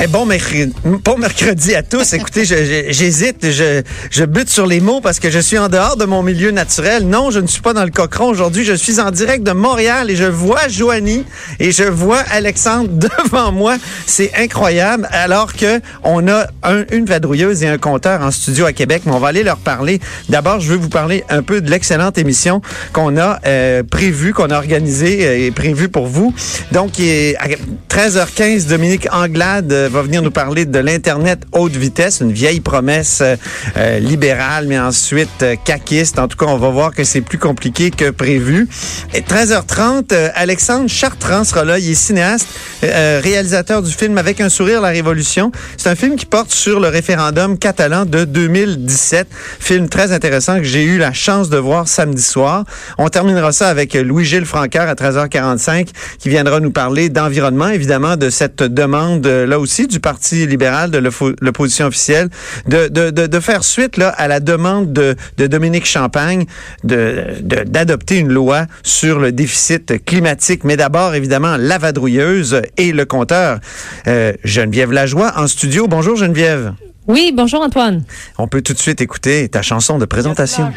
Eh, bon, mercredi, à tous. Écoutez, j'hésite, je, bute sur les mots parce que je suis en dehors de mon milieu naturel. Non, je ne suis pas dans le cochon aujourd'hui. Je suis en direct de Montréal et je vois Joanie et je vois Alexandre devant moi. C'est incroyable. Alors que on a un- une vadrouilleuse et un compteur en studio à Québec, mais on va aller leur parler. D'abord, je veux vous parler un peu de l'excellente émission qu'on a euh, prévue, qu'on a organisée euh, et prévue pour vous. Donc, il est à 13h15, Dominique Anglade euh, va venir nous parler de l'Internet haute vitesse, une vieille promesse euh, euh, libérale, mais ensuite euh, caquiste. En tout cas, on va voir que c'est plus compliqué que prévu. Et 13h30, euh, Alexandre Chartrand sera là. Il est cinéaste, euh, réalisateur du film Avec un sourire, la Révolution. C'est un film qui porte sur le référendum catalan de 2017. Film très intéressant que j'ai eu la chance de voir samedi soir. On terminera ça avec Louis-Gilles Francaire à 13h45 qui viendra nous parler d'environnement, évidemment, de cette demande euh, là aussi du Parti libéral, de l'oppo- l'opposition officielle, de, de, de, de faire suite là, à la demande de, de Dominique Champagne de de- d'adopter une loi sur le déficit climatique. Mais d'abord, évidemment, la vadrouilleuse et le compteur. Euh, Geneviève Lajoie en studio. Bonjour Geneviève. Oui, bonjour Antoine. On peut tout de suite écouter ta chanson de présentation.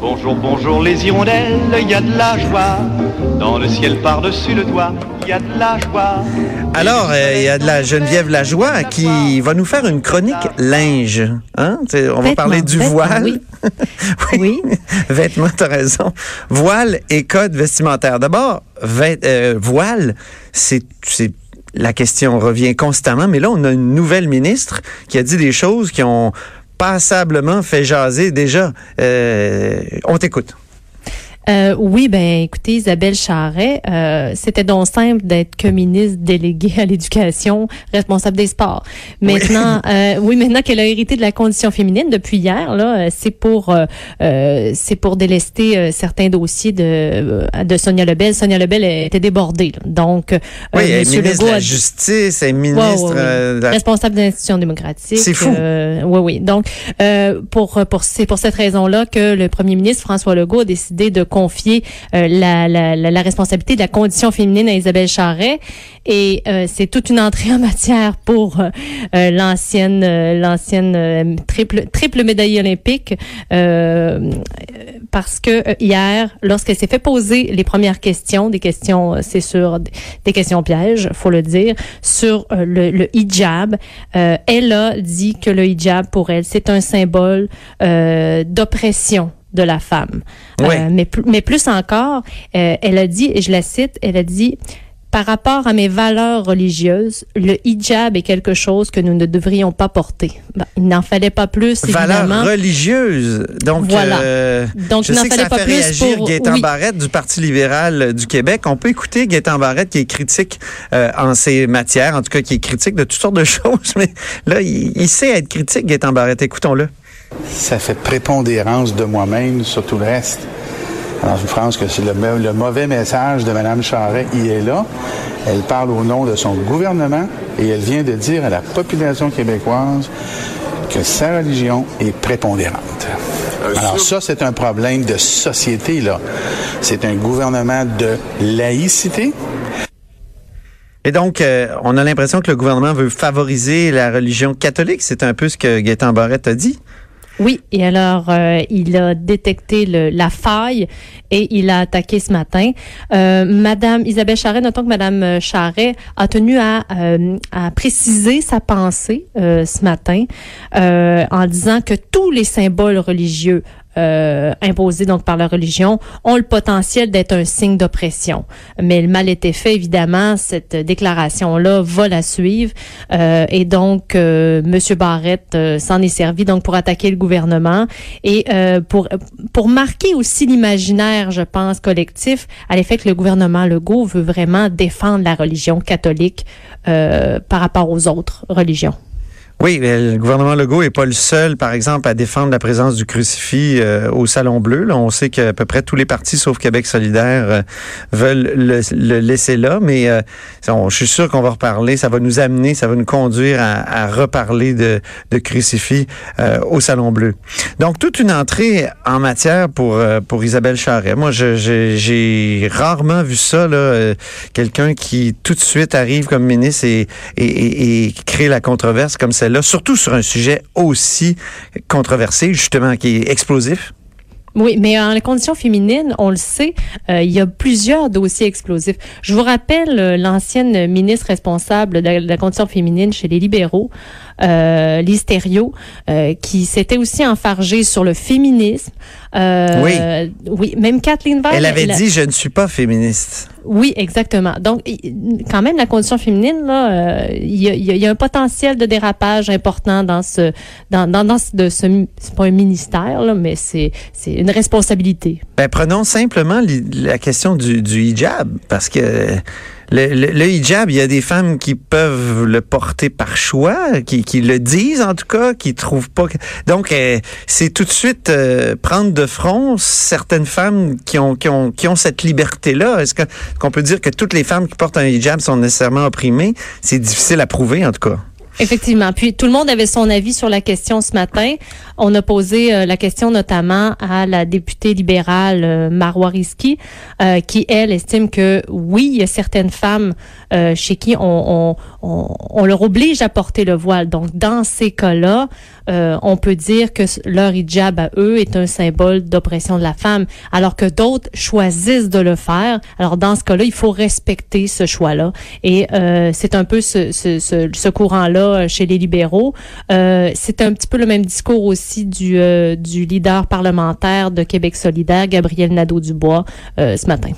Bonjour, bonjour les hirondelles, il y a de la joie. Dans le ciel par-dessus le toit, il y a de la joie. Alors, euh, il y a de la Geneviève Lajoie qui va nous faire une chronique linge. Hein? On va Vêtements, parler du voile. oui. Oui. Vêtements, t'as raison. Voile et code vestimentaire. D'abord, euh, voile, c'est c'est- la question revient constamment, mais là, on a une nouvelle ministre qui a dit des choses qui ont passablement fait jaser déjà. Euh, on t'écoute. Euh, oui, ben écoutez, Isabelle Charret, euh, c'était donc simple d'être que ministre déléguée à l'éducation, responsable des sports. Maintenant, euh, oui, maintenant qu'elle a hérité de la condition féminine depuis hier, là, euh, c'est pour euh, euh, c'est pour délester euh, certains dossiers de de Sonia Lebel. Sonia Lebel était débordée, là. donc euh, Oui, elle est Monsieur ministre de Legault la a- Justice, elle est Ouais, ministre ouais, ouais. de la- responsable de l'institution démocratique. C'est fou. Euh, oui, oui. Donc, euh, pour pour c'est pour cette raison-là que le premier ministre François Legault a décidé de confier euh, la, la, la, responsabilité de la condition féminine à Isabelle Charret. Et euh, c'est toute une entrée en matière pour euh, l'ancienne l'ancienne triple triple médaille olympique parce que hier, lorsqu'elle s'est fait poser les premières questions, des questions, c'est sur des questions pièges, faut le dire, sur le, le hijab, elle a dit que le hijab pour elle c'est un symbole d'oppression de la femme. Oui. Euh, mais, plus- mais plus encore, euh, elle a dit, et je la cite, elle a dit, par rapport à mes valeurs religieuses, le hijab est quelque chose que nous ne devrions pas porter. Ben, il n'en fallait pas plus, valeurs religieuses. Donc, Voilà. euh, Donc, je il n'en sais que fallait ça pas fait plus réagir pour- Gaétan oui. Barrette du Parti libéral du Québec. On peut écouter Gaétan Barrette qui est critique euh, en ces matières, en tout cas qui est critique de toutes sortes de choses, mais là, il, il sait être critique, Gaétan Barrette. Écoutons-le. Ça fait prépondérance de moi-même sur tout le reste. Alors, je pense que c'est le, mau- le mauvais message de Mme Charret. Il est là. Elle parle au nom de son gouvernement et elle vient de dire à la population québécoise que sa religion est prépondérante. Alors ça, c'est un problème de société, là. C'est un gouvernement de laïcité, Et donc, euh, on a l'impression que le gouvernement veut favoriser la religion catholique. C'est un peu ce que Gaétan Barrette a dit. Oui, et alors euh, il a détecté le, la faille et il a attaqué ce matin. Euh, Madame Isabelle Charret, notons que Madame Charret a tenu à, euh, à préciser sa pensée ce matin en disant que tous les symboles religieux euh, imposés donc par la religion ont le potentiel d'être un signe d'oppression. Mais le mal était fait, évidemment, cette déclaration-là va la suivre. Euh, et donc, euh, M. Barrett euh, s'en est servi donc pour attaquer le gouvernement et pour, pour marquer aussi l'imaginaire, je pense, collectif à l'effet que le gouvernement Legault veut vraiment défendre la religion catholique par rapport aux autres religions. Oui, le gouvernement Legault est pas le seul, par exemple, à défendre la présence du crucifix euh, au Salon Bleu. On sait qu'à peu près tous les partis, sauf Québec solidaire, euh, veulent le, laisser là. Mais euh, je suis sûr qu'on va reparler. Ça va nous amener, ça va nous conduire à, reparler de, crucifix au Salon Bleu. Donc, toute une entrée en matière pour pour Isabelle Charret. Moi, j'ai rarement vu ça, là, quelqu'un qui tout de suite arrive comme ministre et crée la controverse comme celle surtout sur un sujet aussi controversé, justement, qui est explosif? Oui, mais en les conditions féminines, on le sait, euh, il y a plusieurs dossiers explosifs. Je vous rappelle euh, l'ancienne ministre responsable la, de la condition féminine chez les libéraux, euh, Lise Thériault, euh, qui s'était aussi enfargée sur le féminisme. Euh, oui. Oui, même Kathleen Veil. Elle avait dit, je ne suis pas féministe. Oui, exactement. Donc, quand même, la condition féminine, là, il y, a, y, a, un potentiel de dérapage important dans ce, dans, dans, dans ce, de ce, c'est pas un ministère, là, mais c'est, c'est une responsabilité. Ben, prenons simplement la question du, du hijab, parce que le, hijab, il y a des femmes qui peuvent le porter par choix, qui, le disent en tout cas, qui trouvent pas. Donc, euh, c'est tout de suite euh, prendre de front certaines femmes qui ont cette liberté-là. Est-ce qu'on peut dire que toutes les femmes qui portent un hijab sont nécessairement opprimées? C'est difficile à prouver en tout cas. Effectivement. Puis tout le monde avait son avis sur la question ce matin. On a posé euh, la question notamment à la députée libérale euh, euh, qui elle estime que oui, il y a certaines femmes euh, chez qui on, on, on, leur oblige à porter le voile. Donc dans ces cas-là, euh, on peut dire que leur hijab à eux est un symbole d'oppression de la femme, alors que d'autres choisissent de le faire. Alors dans ce cas-là, il faut respecter ce choix-là. Et euh, c'est un peu ce, ce, ce courant-là chez les libéraux. Euh, c'est un petit peu le même discours aussi du, euh, du leader parlementaire de Québec solidaire, Gabriel Nadeau-Dubois, euh, ce matin.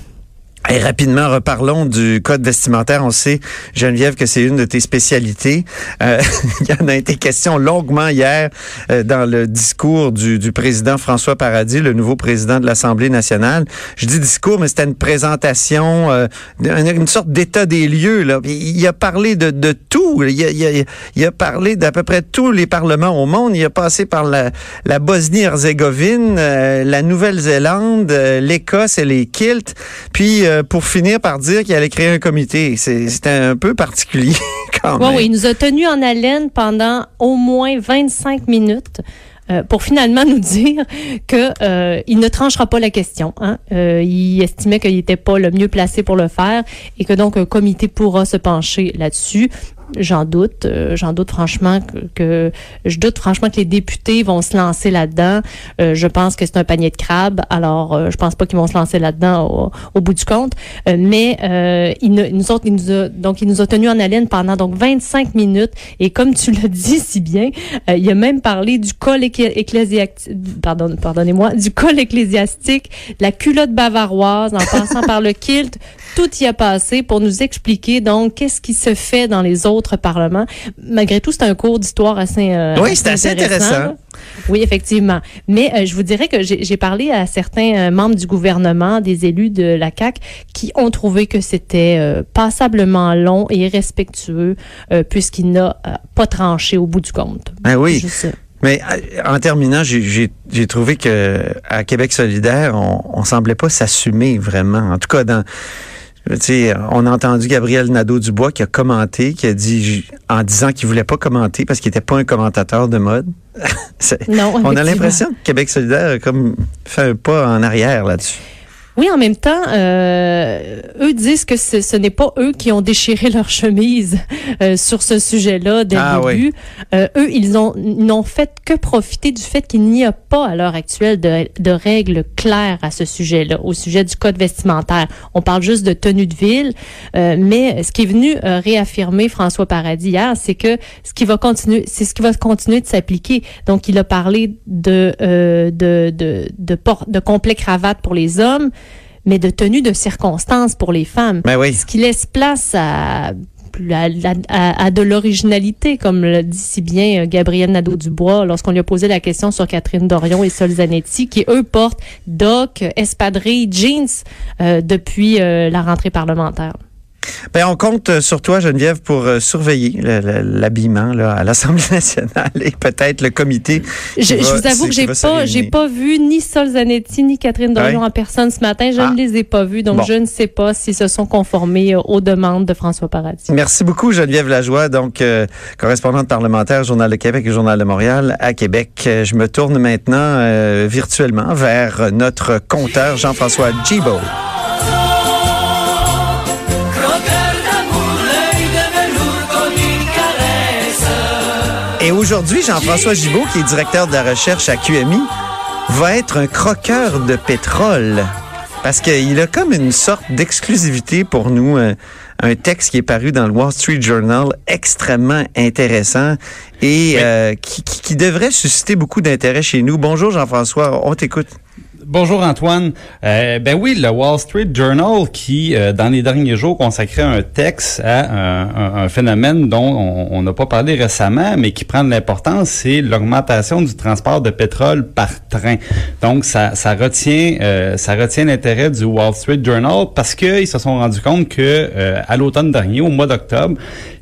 Et rapidement, reparlons du code vestimentaire. On sait, Geneviève, que c'est une de tes spécialités. Euh, il y en a été question longuement hier euh, dans le discours du, du, président François Paradis, le nouveau président de l'Assemblée nationale. Je dis discours, mais c'était une présentation, euh, une, sorte d'état des lieux. Là. Il a parlé de, de tout. Il a, il, il a parlé d'à peu près tous les parlements au monde. Il a passé par la, la Bosnie-Herzégovine, euh, la Nouvelle-Zélande, euh, l'Écosse et les kilts. Puis pour finir par dire qu'il allait créer un comité. C'était un peu particulier quand même. Oui, oui, il nous a tenus en haleine pendant au moins 25 minutes. Euh, pour finalement nous dire que euh, il ne tranchera pas la question. Hein. Euh, il estimait qu'il n'était pas le mieux placé pour le faire et que donc un comité pourra se pencher là-dessus. J'en doute, euh, j'en doute franchement que, je doute franchement que les députés vont se lancer là-dedans. Euh, je pense que c'est un panier de crabes, alors euh, je pense pas qu'ils vont se lancer là-dedans au, bout du compte. mais il, nous autres, il nous a, donc nous tenus en haleine pendant donc 25 minutes et comme tu l'as dit si bien, il a même parlé du col ecclésiastique, pardon, pardonnez-moi, du col ecclésiastique, la culotte bavaroise, en passant par le kilt, tout y a passé pour nous expliquer donc qu'est-ce qui se fait dans les autres parlements. Malgré tout, c'est un cours d'histoire assez euh, Oui, c'est assez intéressant. intéressant. Oui, effectivement. Mais euh, je vous dirais que j'ai parlé à certains euh, membres du gouvernement, des élus de la CAC, qui ont trouvé que c'était euh, passablement long et irrespectueux puisqu'il n'a pas tranché au bout du compte. Ben oui. Juste, mais en terminant, j'ai trouvé que à Québec solidaire, on, on semblait pas s'assumer vraiment. En tout cas, dans on a entendu Gabriel Nadeau-Dubois qui a commenté, qui a dit, en disant qu'il voulait pas commenter parce qu'il était pas un commentateur de mode. non, on a l'impression que Québec solidaire a comme fait un pas en arrière là-dessus. Oui, en même temps, euh, eux disent que ce, n'est pas eux qui ont déchiré leur chemise euh, sur ce sujet-là dès Ah le début. Euh, eux, ils ont n'ont fait que profiter du fait qu'il n'y a pas à l'heure actuelle de, de règles claires à ce sujet-là, au sujet du code vestimentaire. On parle juste de tenue de ville, euh, mais ce qui est venu euh, réaffirmer François Paradis hier, c'est que ce qui va continuer, c'est ce qui va continuer de s'appliquer. Donc, il a parlé de euh, de de de, port- de complet cravate pour les hommes mais de tenue de circonstance pour les femmes. Ben oui. Ce qui laisse place à, à, à- à de l'originalité, comme le dit si bien euh, Gabriel Nadeau-Dubois lorsqu'on lui a posé la question sur Catherine Dorion et Sol Zanetti, qui eux portent doc, espadrilles, jeans euh, depuis euh, la rentrée parlementaire. Ben, on compte euh, sur toi, Geneviève, pour euh, surveiller le- le- l'habillement à l'Assemblée nationale et peut-être le comité. Je, vous avoue que j'ai pas, j'ai pas vu ni Sol Zanetti ni Catherine Dorion Ouais. en personne ce matin. Je Ah. ne les ai pas vus, donc Bon. je ne sais pas s'ils se sont conformés euh, aux demandes de François Paradis. Merci beaucoup, Geneviève Lajoie, donc euh, correspondante parlementaire, Journal de Québec et Journal de Montréal à Québec. Je me tourne maintenant euh, virtuellement vers notre compteur Jean-François Gibault. Et aujourd'hui, Jean-François Gibault, qui est directeur de la recherche à QMI, va être un croqueur de pétrole. Parce qu'il a comme une sorte d'exclusivité pour nous, euh, un texte qui est paru dans le Wall Street Journal extrêmement intéressant et euh, qui, qui- qui devrait susciter beaucoup d'intérêt chez nous. Bonjour Jean-François, on t'écoute. Bonjour Antoine. Euh, ben oui, le Wall Street Journal qui, euh, dans les derniers jours, consacrait un texte à un, phénomène dont on- n'a pas parlé récemment, mais qui prend de l'importance, c'est l'augmentation du transport de pétrole par train. Donc, ça, ça retient, euh, ça retient l'intérêt du Wall Street Journal parce qu'ils se sont rendus compte que euh, à l'automne dernier, au mois d'octobre,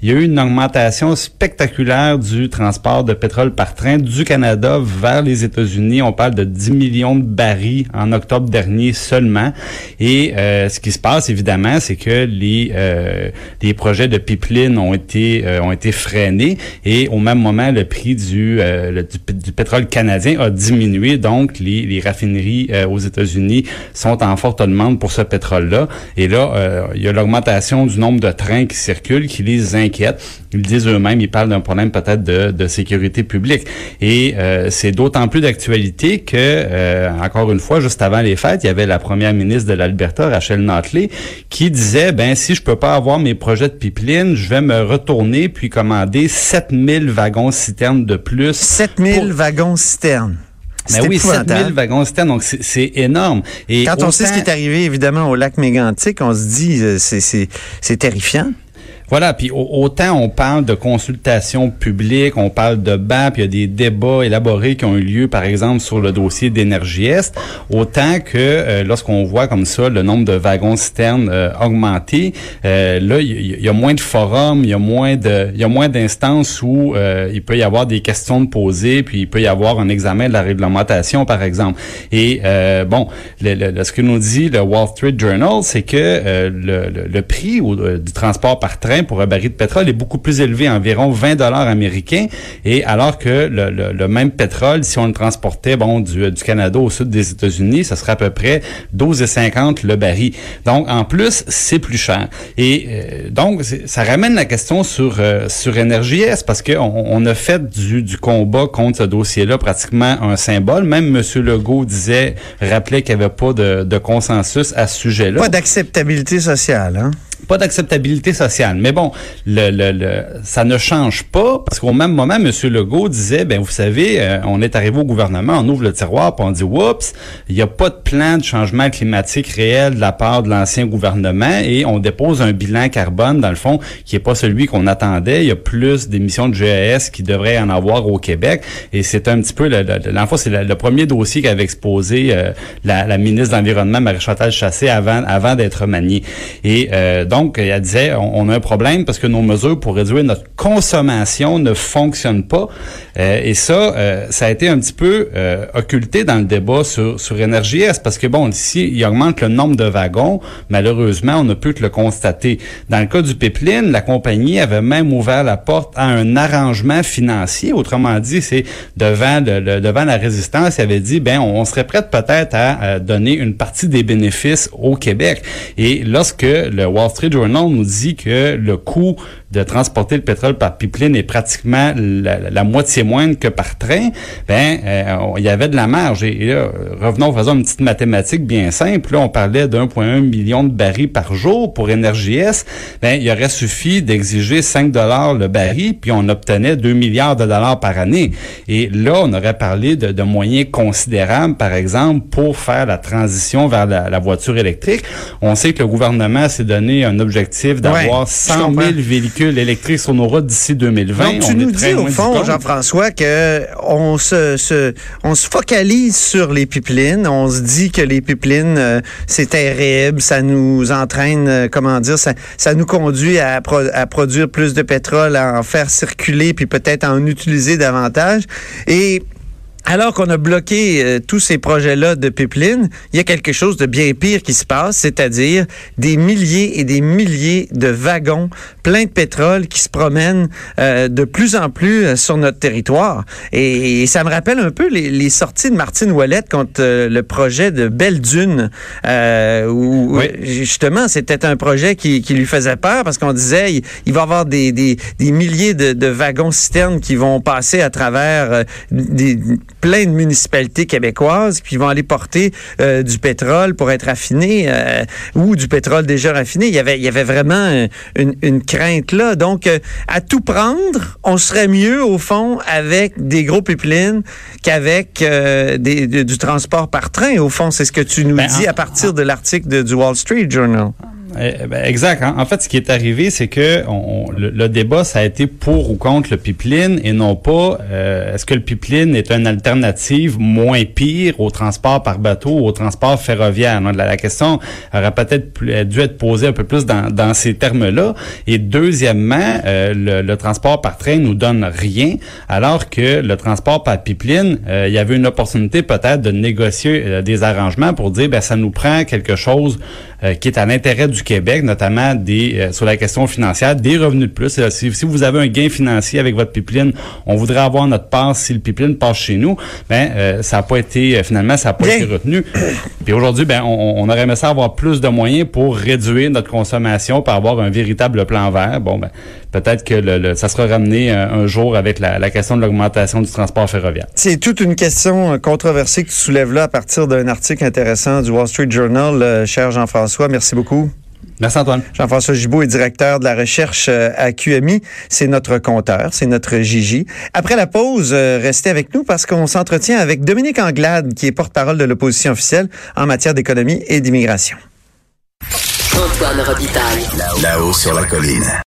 il y a eu une augmentation spectaculaire du transport de pétrole par train du Canada vers les États-Unis. On parle de 10 millions de barils en octobre dernier seulement. Et euh, ce qui se passe, évidemment, c'est que les, euh, les projets de pipeline ont été, euh, ont été freinés et au même moment, le prix du, euh, du, pétrole canadien a diminué. Donc, les, les raffineries euh, aux États-Unis sont en forte demande pour ce pétrole-là. Et là, euh, il y a l'augmentation du nombre de trains qui circulent qui les inquiète. Ils disent eux-mêmes, ils parlent d'un problème peut-être de, de sécurité publique. Et euh, c'est d'autant plus d'actualité que, euh, encore une fois, juste avant les fêtes, il y avait la première ministre de l'Alberta, Rachel Notley, qui disait, ben si je peux pas avoir mes projets de pipeline, je vais me retourner puis commander 7000 wagons citernes de plus. 7000 Pour- wagons citernes. Ben C'est oui, épouvantable. 7000 wagons citernes, donc c'est- énorme. Et Quand on sait ce qui est arrivé évidemment au lac Mégantic, on se dit euh, c'est terrifiant. Voilà, puis au- autant on parle de consultation publique, on parle de BAP, il y a des débats élaborés qui ont eu lieu, par exemple, sur le dossier d'énergie Est, autant que euh, lorsqu'on voit comme ça le nombre de wagons citernes euh, augmenter, euh, là, il y, a moins de forums, il y a moins de, moins d'instances où euh, il peut y avoir des questions de poser, puis il peut y avoir un examen de la réglementation, par exemple. Et euh, bon, le, ce que nous dit le Wall Street Journal, c'est que le, prix du transport par train pour un baril de pétrole est beaucoup plus élevé, environ 20 dollars américains, et alors que le, le- le même pétrole, si on le transportait bon du, du Canada au sud des États-Unis, ça serait à peu près 12,50 le baril. Donc en plus, c'est plus cher. Et euh, donc ça ramène la question sur euh, sur Énergie S parce que on, on a fait du, du combat contre ce dossier-là pratiquement un symbole. Même M. Legault disait, rappelait qu'il n'y avait pas de, de consensus à ce sujet-là Pas d'acceptabilité sociale, hein? Pas d'acceptabilité sociale. Mais bon, le, le, le- ça ne change pas parce qu'au même moment, M. Legault disait, ben vous savez, euh, on est arrivé au gouvernement, on ouvre le tiroir, puis on dit, oups, il n'y a pas de plan de changement climatique réel de la part de l'ancien gouvernement et on dépose un bilan carbone, dans le fond, qui est pas celui qu'on attendait. Il y a plus d'émissions de GES qui devrait en avoir au Québec et c'est un petit peu, le, le, c'est le, premier dossier qu'avait exposé euh, la, la ministre de l'Environnement, Marie-Chantal Chassé, avant, avant d'être maniée. Et euh, donc, elle disait, on, on, a un problème parce que nos mesures pour réduire notre consommation ne fonctionnent pas. et ça, ça a été un petit peu occulté dans le débat sur, sur Énergie S parce que, bon, ici, il augmente le nombre de wagons. Malheureusement, on ne peut que le constater. Dans le cas du pipeline, la compagnie avait même ouvert la porte à un arrangement financier. Autrement dit, c'est devant le, devant la résistance, il avait dit, ben, on, serait prêt peut-être à, donner une partie des bénéfices au Québec. Et lorsque le Wall Street Journal nous dit que le coût de transporter le pétrole par pipeline est pratiquement la, moitié moindre que par train, ben euh, il y avait de la marge. Et, là, revenons, faisons une petite mathématique bien simple. Là, on parlait d'1,1 million de barils par jour pour Énergie S. Ben, il aurait suffi d'exiger 5 dollars le baril, puis on obtenait 2 milliards de dollars par année. Et là, on aurait parlé de, de moyens considérables, par exemple, pour faire la transition vers la, la voiture électrique. On sait que le gouvernement s'est donné un objectif d'avoir 100 000 véhicules électrique sur nos routes d'ici 2020. Donc, tu nous dis au fond, Jean-François, que on se, on se focalise sur les pipelines. On se dit que les pipelines, euh, c'est terrible, ça nous entraîne, euh, comment dire, ça, ça nous conduit à, à produire plus de pétrole, à en faire circuler, puis peut-être à en utiliser davantage. Et alors qu'on a bloqué euh, tous ces projets-là de pipeline, il y a quelque chose de bien pire qui se passe, c'est-à-dire des milliers et des milliers de wagons pleins de pétrole qui se promènent euh, de plus en plus euh, sur notre territoire. Et, ça me rappelle un peu les, sorties de Martine Ouellette contre le projet de Belle Dune, où justement c'était un projet qui, lui faisait peur parce qu'on disait il, va y avoir des, des, milliers de, de wagons citernes qui vont passer à travers des plein de municipalités québécoises qui vont aller porter euh, du pétrole pour être raffiné euh, ou du pétrole déjà raffiné. Il y avait, il y avait vraiment euh, une, une crainte là. Donc, à tout prendre, on serait mieux au fond avec des gros pipelines qu'avec des, du transport par train. Au fond, c'est ce que tu nous ben, dis à partir de l'article du Wall Street Journal. Eh, ben, exact. En fait, ce qui est arrivé, c'est que le, débat, ça a été pour ou contre le pipeline et non pas euh, est-ce que le pipeline est une alternative moins pire au transport par bateau ou au transport ferroviaire? La, question aurait peut-être dû être posée un peu plus dans, ces termes-là. Et deuxièmement, euh, le, transport par train nous donne rien, alors que le transport par pipeline, euh, il y avait une opportunité peut-être de négocier des arrangements pour dire, ben ça nous prend quelque chose qui est à l'intérêt du Québec, notamment des euh, sur la question financière, des revenus de plus. Si, si, vous avez un gain financier avec votre pipeline, on voudrait avoir notre part si le pipeline passe chez nous. Ben euh, ça n'a pas été euh, finalement ça n'a pas été retenu. Puis aujourd'hui, ben on, on, aurait aimé ça avoir plus de moyens pour réduire notre consommation, pour avoir un véritable plan vert. Bon ben peut-être que le, ça sera ramené un, jour avec la, la question de l'augmentation du transport ferroviaire. C'est toute une question controversée que tu soulèves là à partir d'un article intéressant du Wall Street Journal, cher Jean-François. Merci beaucoup. Merci Antoine. Jean-François Gibault est directeur de la recherche euh, à QMI. C'est notre compteur, c'est notre Gigi. Après la pause, euh, restez avec nous parce qu'on s'entretient avec Dominique Anglade, qui est porte-parole de l'opposition officielle en matière d'économie et d'immigration. Antoine Robitaille. Là-haut sur la colline.